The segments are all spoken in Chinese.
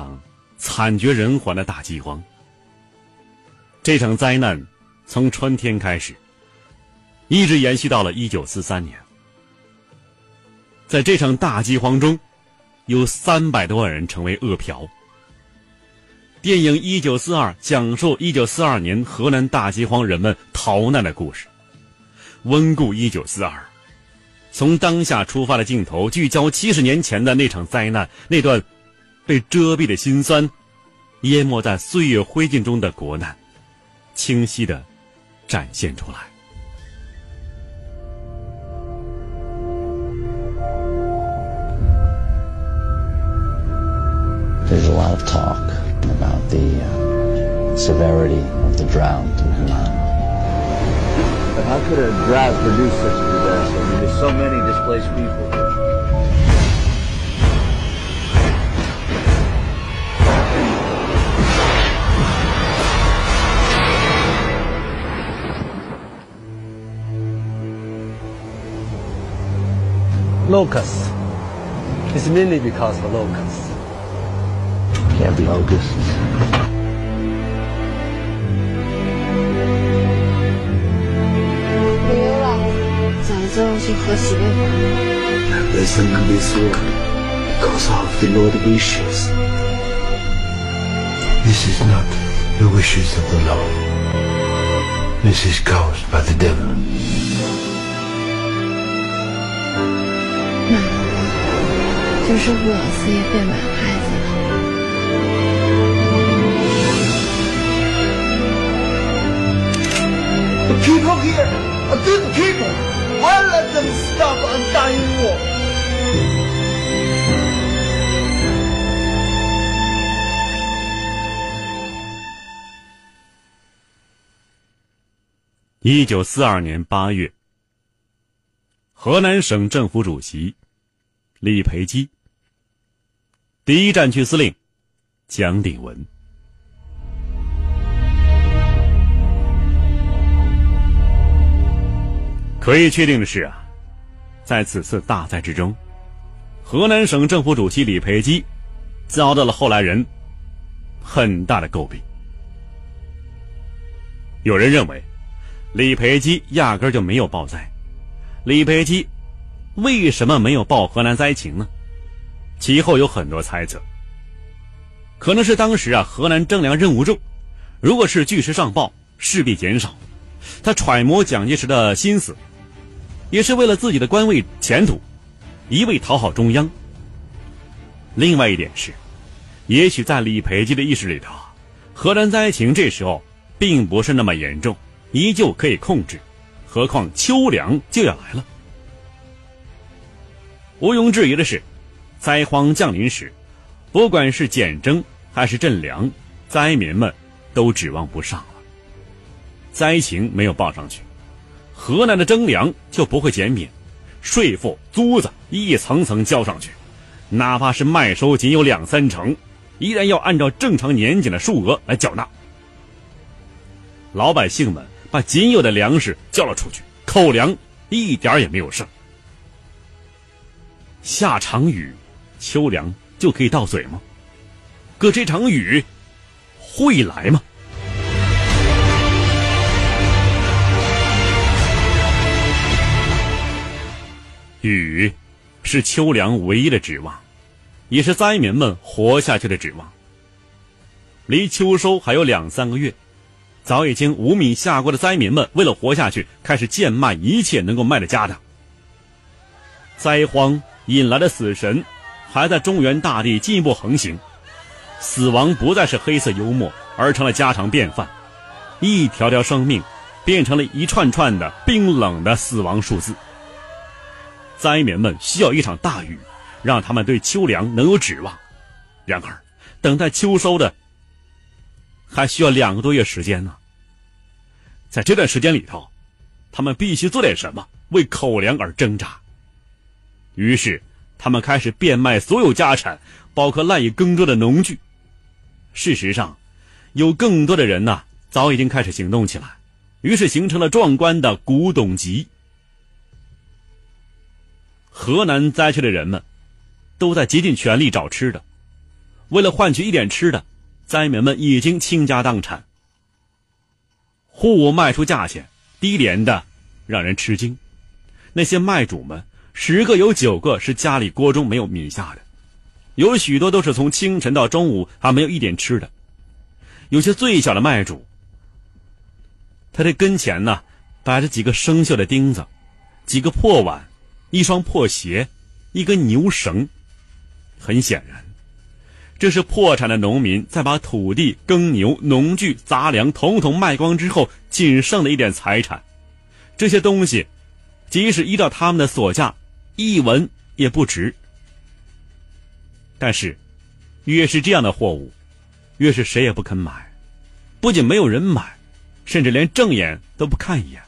场惨绝人寰的大饥荒。这场灾难从春天开始，一直延续到了一九四三年。在这场大饥荒中，有三百多万人成为饿殍。电影《一九四二》讲述一九四二年河南大饥荒人们逃难的故事。温故一九四二，从当下出发的镜头聚焦七十年前的那场灾难，那段被遮蔽的辛酸，淹没在岁月灰烬中的国难，清晰的展现出来。There's a lot of talk about the uh, severity of the drought in Hunan. But how could a drought produce such a disaster? I mean, there's so many displaced people. locusts. It's mainly because of locusts. Can't be locusts. Listen to this word, because of the Lord wishes. This is not the wishes of the Lord. This is caused by the devil. 就是我死也别埋孩子了。The people here are good people. Why let them stop undying war? 一九四二年八月，河南省政府主席李培基，第一战区司令蒋鼎文。可以确定的是啊，在此次大灾之中，河南省政府主席李培基遭到了后来人很大的诟病。有人认为，李培基压根就没有报灾。李培基为什么没有报河南灾情呢？其后有很多猜测，可能是当时啊河南征粮任务重，如果是据实上报，势必减少。他揣摩蒋介石的心思，也是为了自己的官位前途，一味讨好中央。另外一点是，也许在李培基的意识里头，河南灾情这时候并不是那么严重，依旧可以控制。何况秋粮就要来了。毋庸置疑的是，灾荒降临时，不管是减征还是赈粮，灾民们都指望不上了。灾情没有报上去，河南的征粮就不会减免，税赋、租子一层层交上去，哪怕是麦收仅有两三成，依然要按照正常年检的数额来缴纳。老百姓们把仅有的粮食交了出去，口粮一点也没有剩。下场雨，秋粮就可以到嘴吗？可这场雨会来吗？雨是秋粮唯一的指望，也是灾民们活下去的指望。离秋收还有两三个月，早已经无米下锅的灾民们，为了活下去，开始贱卖一切能够卖的家当。灾荒引来的死神，还在中原大地进一步横行，死亡不再是黑色幽默，而成了家常便饭，一条条生命变成了一串串的冰冷的死亡数字。灾民们需要一场大雨，让他们对秋粮能有指望。然而，等待秋收的还需要两个多月时间呢。在这段时间里头，他们必须做点什么，为口粮而挣扎。于是，他们开始变卖所有家产，包括赖以耕作的农具。事实上，有更多的人呐，早已经开始行动起来，于是形成了壮观的古董集。河南灾区的人们，都在竭尽全力找吃的。为了换取一点吃的，灾民们已经倾家荡产。货物卖出价钱低廉的让人吃惊，那些卖主们十个有九个是家里锅中没有米下的，有许多都是从清晨到中午还没有一点吃的。有些最小的卖主，他的跟前呢摆着几个生锈的钉子，几个破碗，一双破鞋，一根牛绳。很显然。这是破产的农民在把土地、耕牛、农具、杂粮统统卖光之后，仅剩的一点财产。这些东西，即使依照他们的所价，一文也不值。但是，越是这样的货物，越是谁也不肯买。不仅没有人买，甚至连正眼都不看一眼。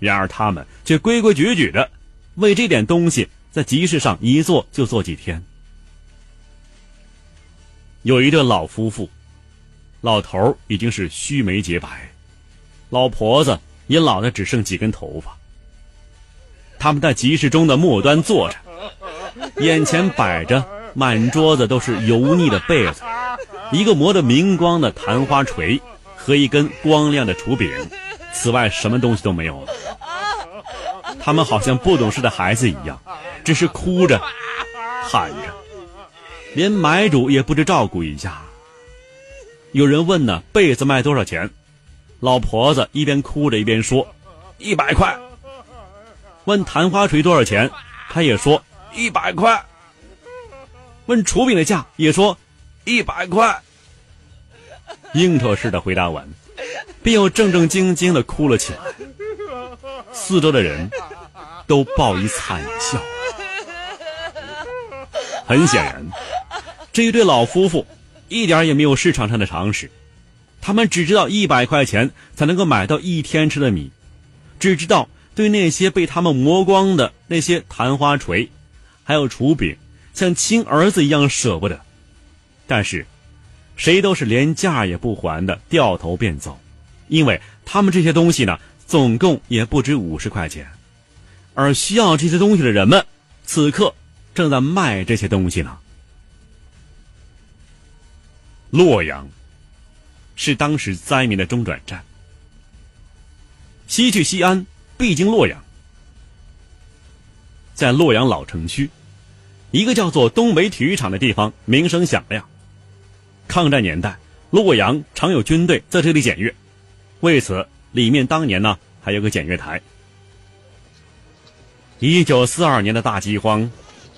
然而，他们却规规矩矩的为这点东西在集市上一坐就坐几天。有一对老夫妇，老头已经是须眉洁白，老婆子也老的只剩几根头发。他们在集市中的末端坐着，眼前摆着满桌子都是油腻的被子，一个磨得明光的昙花锤和一根光亮的锄柄，此外什么东西都没有了。他们好像不懂事的孩子一样，只是哭着，喊着。连买主也不知照顾一下。有人问呢，被子卖多少钱？老婆子一边哭着一边说：“一百块。”问昙花锤多少钱？他也说：“一百块。”问厨饼的价，也说：“一百块。”应酬似的回答完，便又正正经经的哭了起来。四周的人都报以惨笑。很显然。这一对老夫妇一点也没有市场上的常识，他们只知道一百块钱才能够买到一天吃的米，只知道对那些被他们磨光的那些昙花锤，还有厨饼，像亲儿子一样舍不得。但是，谁都是连价也不还的，掉头便走，因为他们这些东西呢，总共也不值五十块钱，而需要这些东西的人们，此刻正在卖这些东西呢。洛阳是当时灾民的中转站。西去西安必经洛阳，在洛阳老城区，一个叫做东北体育场的地方名声响亮。抗战年代，洛阳常有军队在这里检阅，为此里面当年呢还有个检阅台。一九四二年的大饥荒，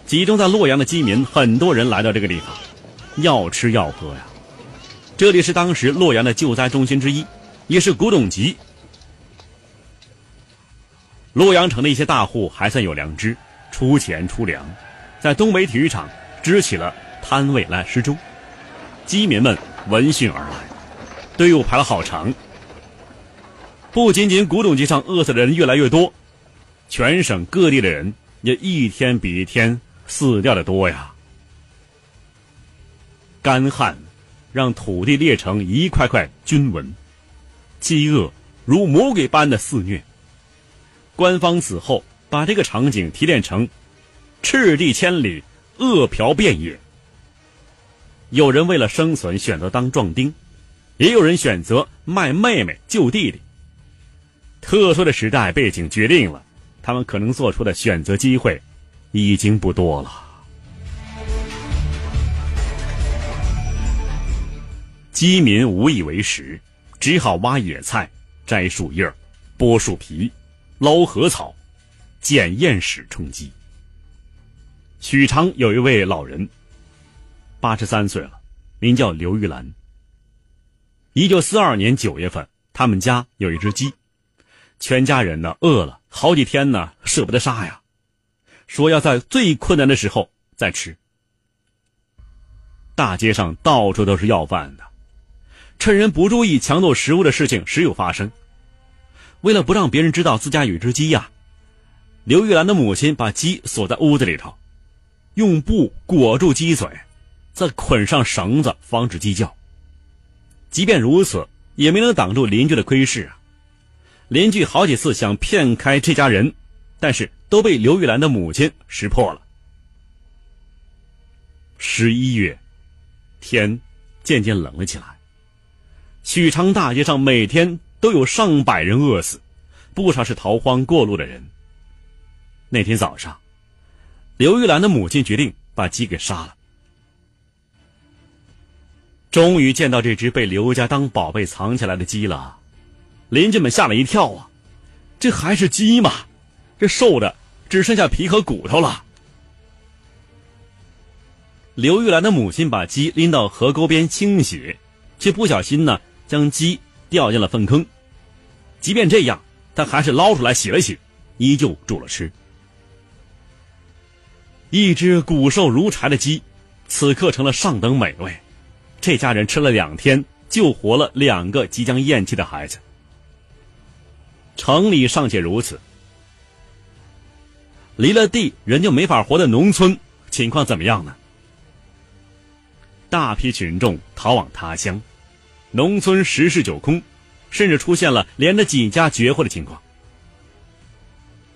集中在洛阳的饥民很多人来到这个地方，要吃要喝呀。这里是当时洛阳的救灾中心之一，也是古董集。洛阳城的一些大户还算有良知，出钱出粮，在东北体育场支起了摊位来施粥。饥民们闻讯而来，队伍排了好长。不仅仅古董集上饿死的人越来越多，全省各地的人也一天比一天死掉的多呀。干旱。让土地裂成一块块军纹，饥饿如魔鬼般的肆虐。官方此后把这个场景提炼成“赤地千里，饿殍遍野”。有人为了生存选择当壮丁，也有人选择卖妹妹救弟弟。特殊的时代背景决定了，他们可能做出的选择机会已经不多了。饥民无以为食，只好挖野菜、摘树叶、剥树皮、捞禾草、捡鼹屎充饥。许昌有一位老人，八十三岁了，名叫刘玉兰。一九四二年九月份，他们家有一只鸡，全家人呢饿了好几天呢，舍不得杀呀，说要在最困难的时候再吃。大街上到处都是要饭的。趁人不注意抢走食物的事情时有发生。为了不让别人知道自家有只鸡呀，刘玉兰的母亲把鸡锁在屋子里头，用布裹住鸡嘴，再捆上绳子防止鸡叫。即便如此，也没能挡住邻居的窥视啊！邻居好几次想骗开这家人，但是都被刘玉兰的母亲识破了。十一月，天渐渐冷了起来。许昌大街上每天都有上百人饿死，不少是逃荒过路的人。那天早上，刘玉兰的母亲决定把鸡给杀了。终于见到这只被刘家当宝贝藏起来的鸡了，邻居们吓了一跳啊！这还是鸡吗？这瘦的只剩下皮和骨头了。刘玉兰的母亲把鸡拎到河沟边清洗，却不小心呢将鸡掉进了粪坑。即便这样，他还是捞出来洗了洗，依旧煮了吃。一只骨瘦如柴的鸡，此刻成了上等美味。这家人吃了两天，就活了两个即将咽气的孩子。城里尚且如此，离了地人就没法活的农村情况怎么样呢？大批群众逃往他乡，农村十室九空，甚至出现了连着几家绝户的情况。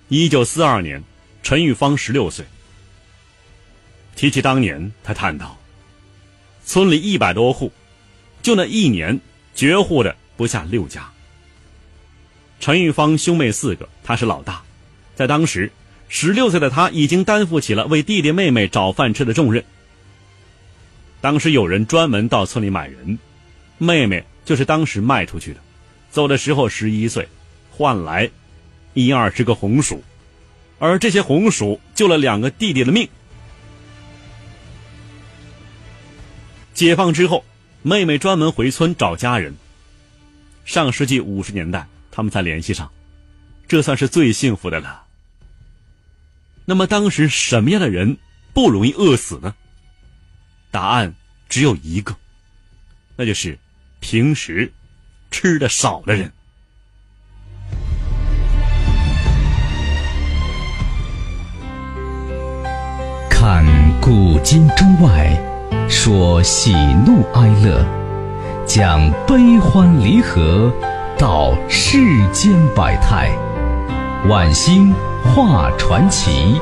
一九四二年，陈玉芳十六岁。提起当年，他叹道：“村里一百多户，就那一年，绝户的不下六家。”陈玉芳兄妹四个，他是老大，在当时，十六岁的他已经担负起了为弟弟妹妹找饭吃的重任。当时有人专门到村里买人，妹妹就是当时卖出去的，走的时候十一岁，换来一二十个红薯，而这些红薯救了两个弟弟的命。解放之后，妹妹专门回村找家人。上世纪五十年代，他们才联系上，这算是最幸福的了。那么当时什么样的人不容易饿死呢？答案只有一个，那就是平时吃的少的人。看古今中外，说喜怒哀乐，讲悲欢离合，道世间百态，晚星画传奇。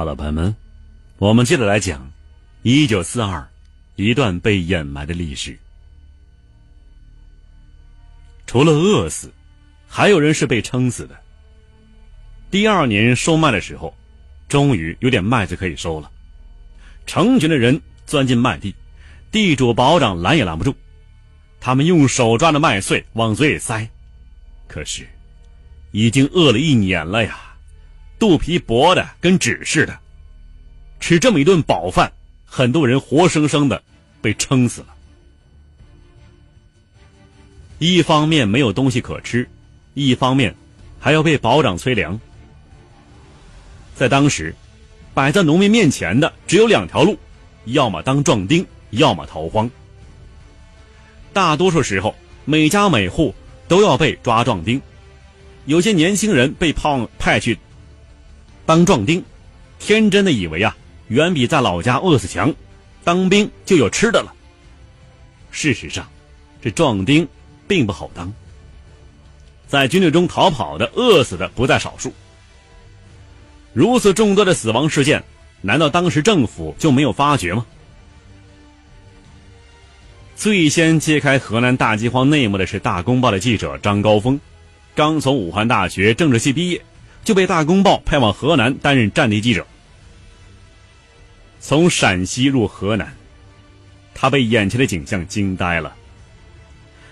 好了，朋友们，我们接着来讲一九四二一段被掩埋的历史。除了饿死，还有人是被撑死的。第二年收麦的时候，终于有点麦子可以收了，成群的人钻进麦地，地主保长拦也拦不住，他们用手抓着麦穗往嘴里塞，可是已经饿了一年了呀。肚皮薄的跟纸似的，吃这么一顿饱饭，很多人活生生的被撑死了。一方面没有东西可吃，一方面还要被保长催粮。在当时，摆在农民面前的只有两条路：要么当壮丁，要么逃荒。大多数时候，每家每户都要被抓壮丁，有些年轻人被胖派去。当壮丁，天真的以为啊，远比在老家饿死强，当兵就有吃的了。事实上，这壮丁并不好当。在军队中逃跑的、饿死的不在少数。如此众多的死亡事件，难道当时政府就没有发觉吗？最先揭开河南大饥荒内幕的是《大公报》的记者张高峰，刚从武汉大学政治系毕业。就被《大公报》派往河南担任战地记者。从陕西入河南，他被眼前的景象惊呆了。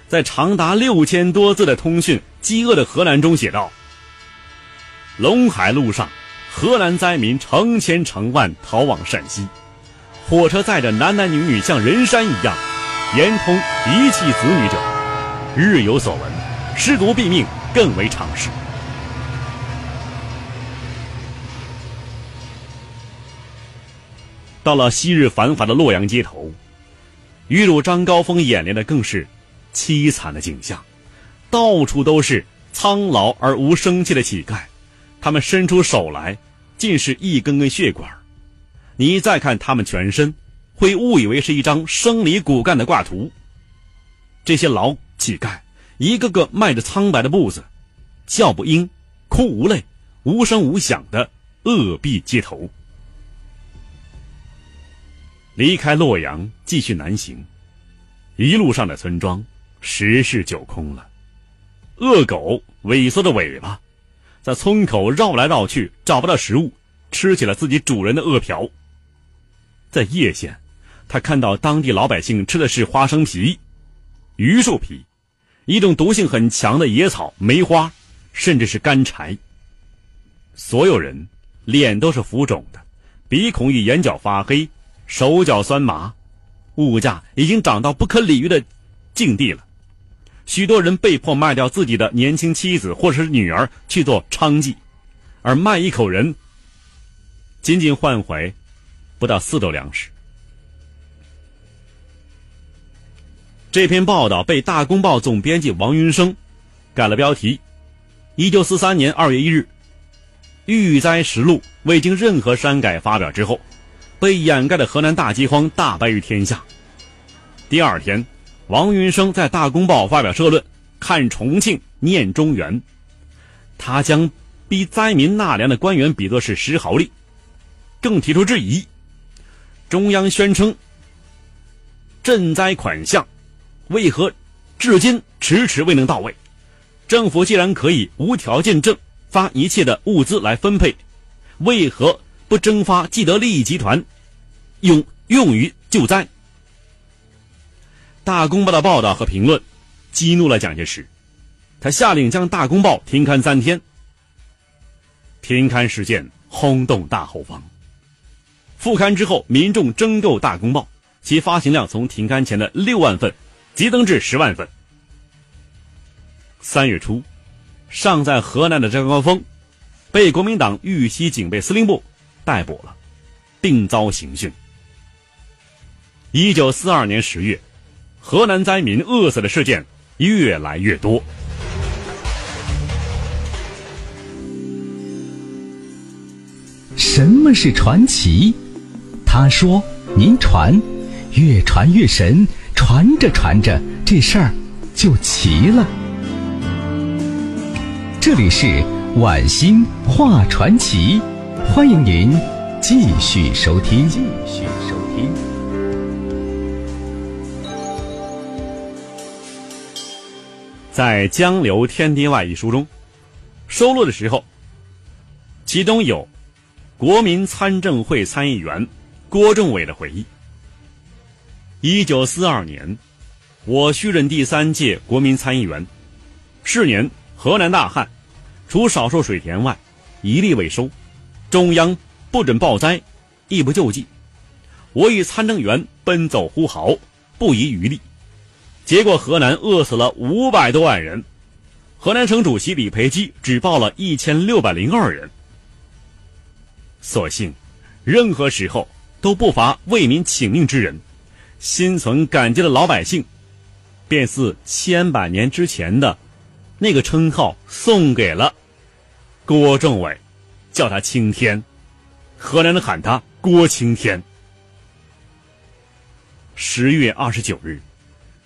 在长达六千多字的通讯《饥饿的河南》中写道：“陇海路上，河南灾民成千成万逃往陕西，火车载着男男女女像人山一样，连通遗弃子女者，日有所闻，失足毙命更为常事。”到了昔日繁华的洛阳街头，遇入张高峰眼帘的更是凄惨的景象，到处都是苍老而无生气的乞丐，他们伸出手来，尽是一根根血管。你再看他们全身，会误以为是一张生理骨干的挂图。这些老乞丐一个个迈着苍白的步子，叫不应，哭无泪，无声无响的饿毙街头。离开洛阳，继续南行，一路上的村庄十室九空了。恶狗萎缩的尾巴，在村口绕来绕去，找不到食物，吃起了自己主人的饿殍。在叶县，他看到当地老百姓吃的是花生皮、榆树皮，一种毒性很强的野草、梅花，甚至是干柴。所有人脸都是浮肿的，鼻孔与眼角发黑，手脚酸麻，物价已经涨到不可理喻的境地了。许多人被迫卖掉自己的年轻妻子或者是女儿去做娼妓，而卖一口人，仅仅换回不到四斗粮食。这篇报道被《大公报》总编辑王云生改了标题。一九四三年二月一日，《遇灾实录》未经任何删改发表之后，被掩盖的河南大饥荒大白于天下。第二天。王云生在《大公报》发表社论，看重庆念中原。他将逼灾民纳粮的官员比作是石壕吏，更提出质疑：中央宣称赈灾款项，为何至今迟迟未能到位？政府既然可以无条件赠发一切的物资来分配，为何不征发既得利益集团，用用于救灾？大公报的报道和评论激怒了蒋介石，他下令将大公报停刊三天。停刊事件轰动大后方。复刊之后，民众争购大公报，其发行量从停刊前的六万份急增至十万份。三月初，尚在河南的张高峰被国民党豫西警备司令部逮捕了，并遭刑讯。一九四二年十月。河南灾民饿死的事件越来越多。什么是传奇？他说：“您传，越传越神，传着传着，这事儿就齐了。”这里是晚星话传奇，欢迎您继续收听。继续收听。在《江流天地外》一书中，收录的时候，其中有国民参政会参议员郭政伟的回忆。一九四二年，我续任第三届国民参议员，是年河南大旱，除少数水田外，一粒未收，中央不准报灾，亦不救济，我以参政员奔走呼号，不遗余力。结果，河南饿死了五百多万人，河南省主席李培基只报了一千六百零二人。所幸，任何时候都不乏为民请命之人，心存感激的老百姓，便似千百年之前的那个称号送给了郭政委，叫他青天，河南人喊他郭青天。十月二十九日。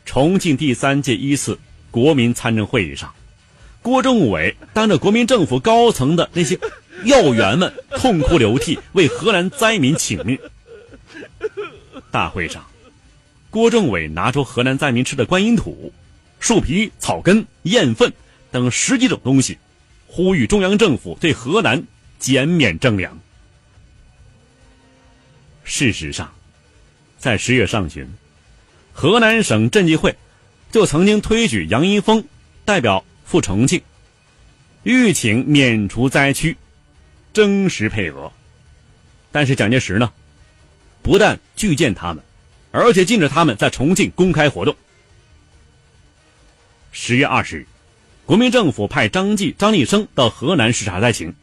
重庆第三届一次国民参政会议上，郭政委当着国民政府高层的那些要员们痛哭流涕，为河南灾民请命。大会上，郭政委拿出河南灾民吃的观音土、树皮、草根、燕粪等十几种东西，呼吁中央政府对河南减免征粮。事实上，在十月上旬。河南省赈济会就曾经推举杨一峰代表赴重庆，欲请免除灾区，征实配额。但是蒋介石呢，不但拒见他们，而且禁止他们在重庆公开活动。十月二十日，国民政府派张继、张立生到河南视察灾情，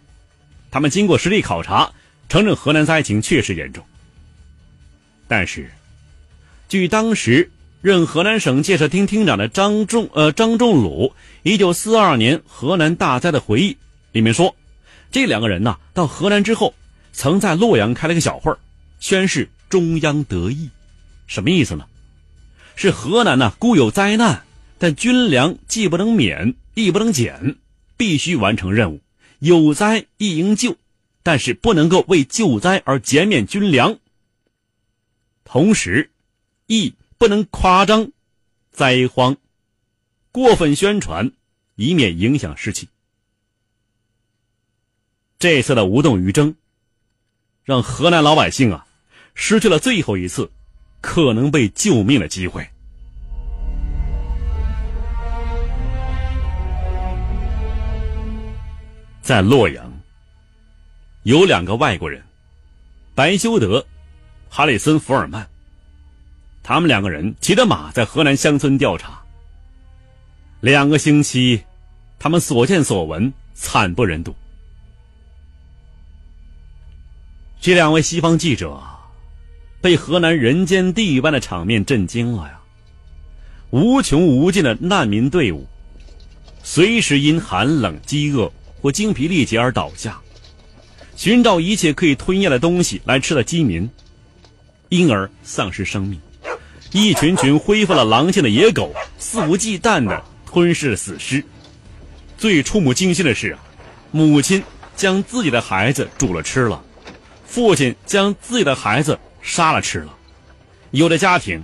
他们经过实地考察，承认河南灾情确实严重，但是。据当时任河南省建设厅厅长的张仲呃张仲鲁一九四二年河南大灾的回忆里面说，这两个人呢到河南之后，曾在洛阳开了个小会儿，宣示中央得意，什么意思呢？是河南呢固有灾难，但军粮既不能免，亦不能减，必须完成任务。有灾亦应救，但是不能够为救灾而减免军粮。同时，亦不能夸张灾荒，过分宣传，以免影响士气。这次的无动于衷，让河南老百姓啊，失去了最后一次可能被救命的机会。在洛阳，有两个外国人，白修德、哈里森·福尔曼。他们两个人骑着马在河南乡村调查。两个星期，他们所见所闻惨不忍睹。这两位西方记者被河南人间地狱般的场面震惊了呀！无穷无尽的难民队伍，随时因寒冷、饥饿。或精疲力竭而倒下，寻找一切可以吞咽的东西来吃的饥民，因而丧失生命。一群群恢复了狼性的野狗，肆无忌惮地吞噬了死尸。最触目惊心的是啊，母亲将自己的孩子煮了吃了，父亲将自己的孩子杀了吃了。有的家庭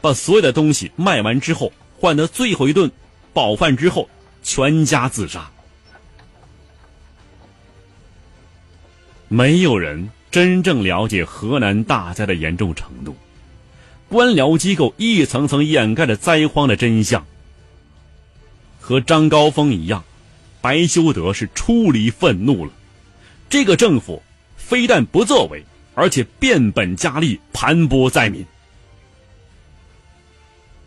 把所有的东西卖完之后，换得最后一顿饱饭之后，全家自杀。没有人真正了解河南大灾的严重程度，官僚机构一层层掩盖着灾荒的真相。和张高峰一样，白修德是出离愤怒了。这个政府非但不作为，而且变本加厉盘剥灾民。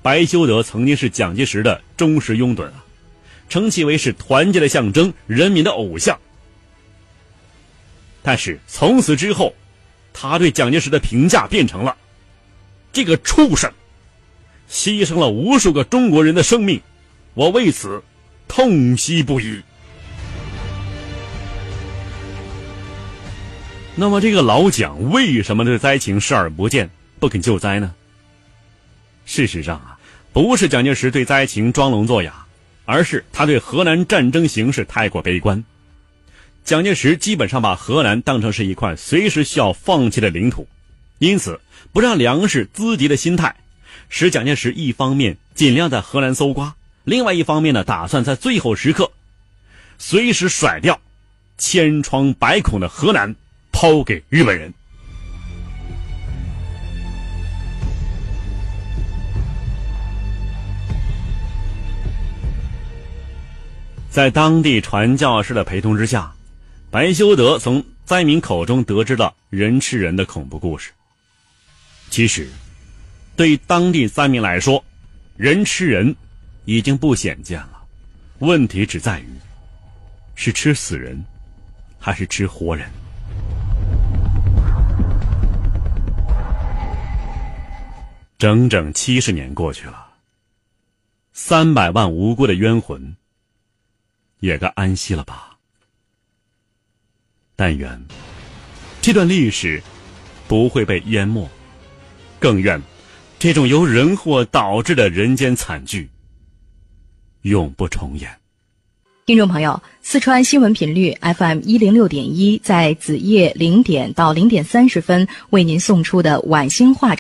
白修德曾经是蒋介石的忠实拥趸啊，称其为是团结的象征，人民的偶像。但是从此之后，他对蒋介石的评价变成了：“这个畜生，牺牲了无数个中国人的生命，我为此痛惜不已。”那么，这个老蒋为什么对灾情视而不见，不肯救灾呢？事实上啊，不是蒋介石对灾情装聋作哑，而是他对河南战争形势太过悲观。蒋介石基本上把河南当成是一块随时需要放弃的领土，因此不让粮食资敌的心态，使蒋介石一方面尽量在河南搜刮，另外一方面呢，打算在最后时刻，随时甩掉千疮百孔的河南，抛给日本人。在当地传教士的陪同之下。白修德从灾民口中得知了人吃人的恐怖故事。其实，对当地灾民来说，人吃人已经不鲜见了。问题只在于，是吃死人，还是吃活人？整整七十年过去了，三百万无辜的冤魂，也该安息了吧？但愿这段历史不会被淹没，更愿这种由人祸导致的人间惨剧永不重演。听众朋友，四川新闻频率 FM 一零六点一，在子夜零点到零点三十分为您送出的晚星话。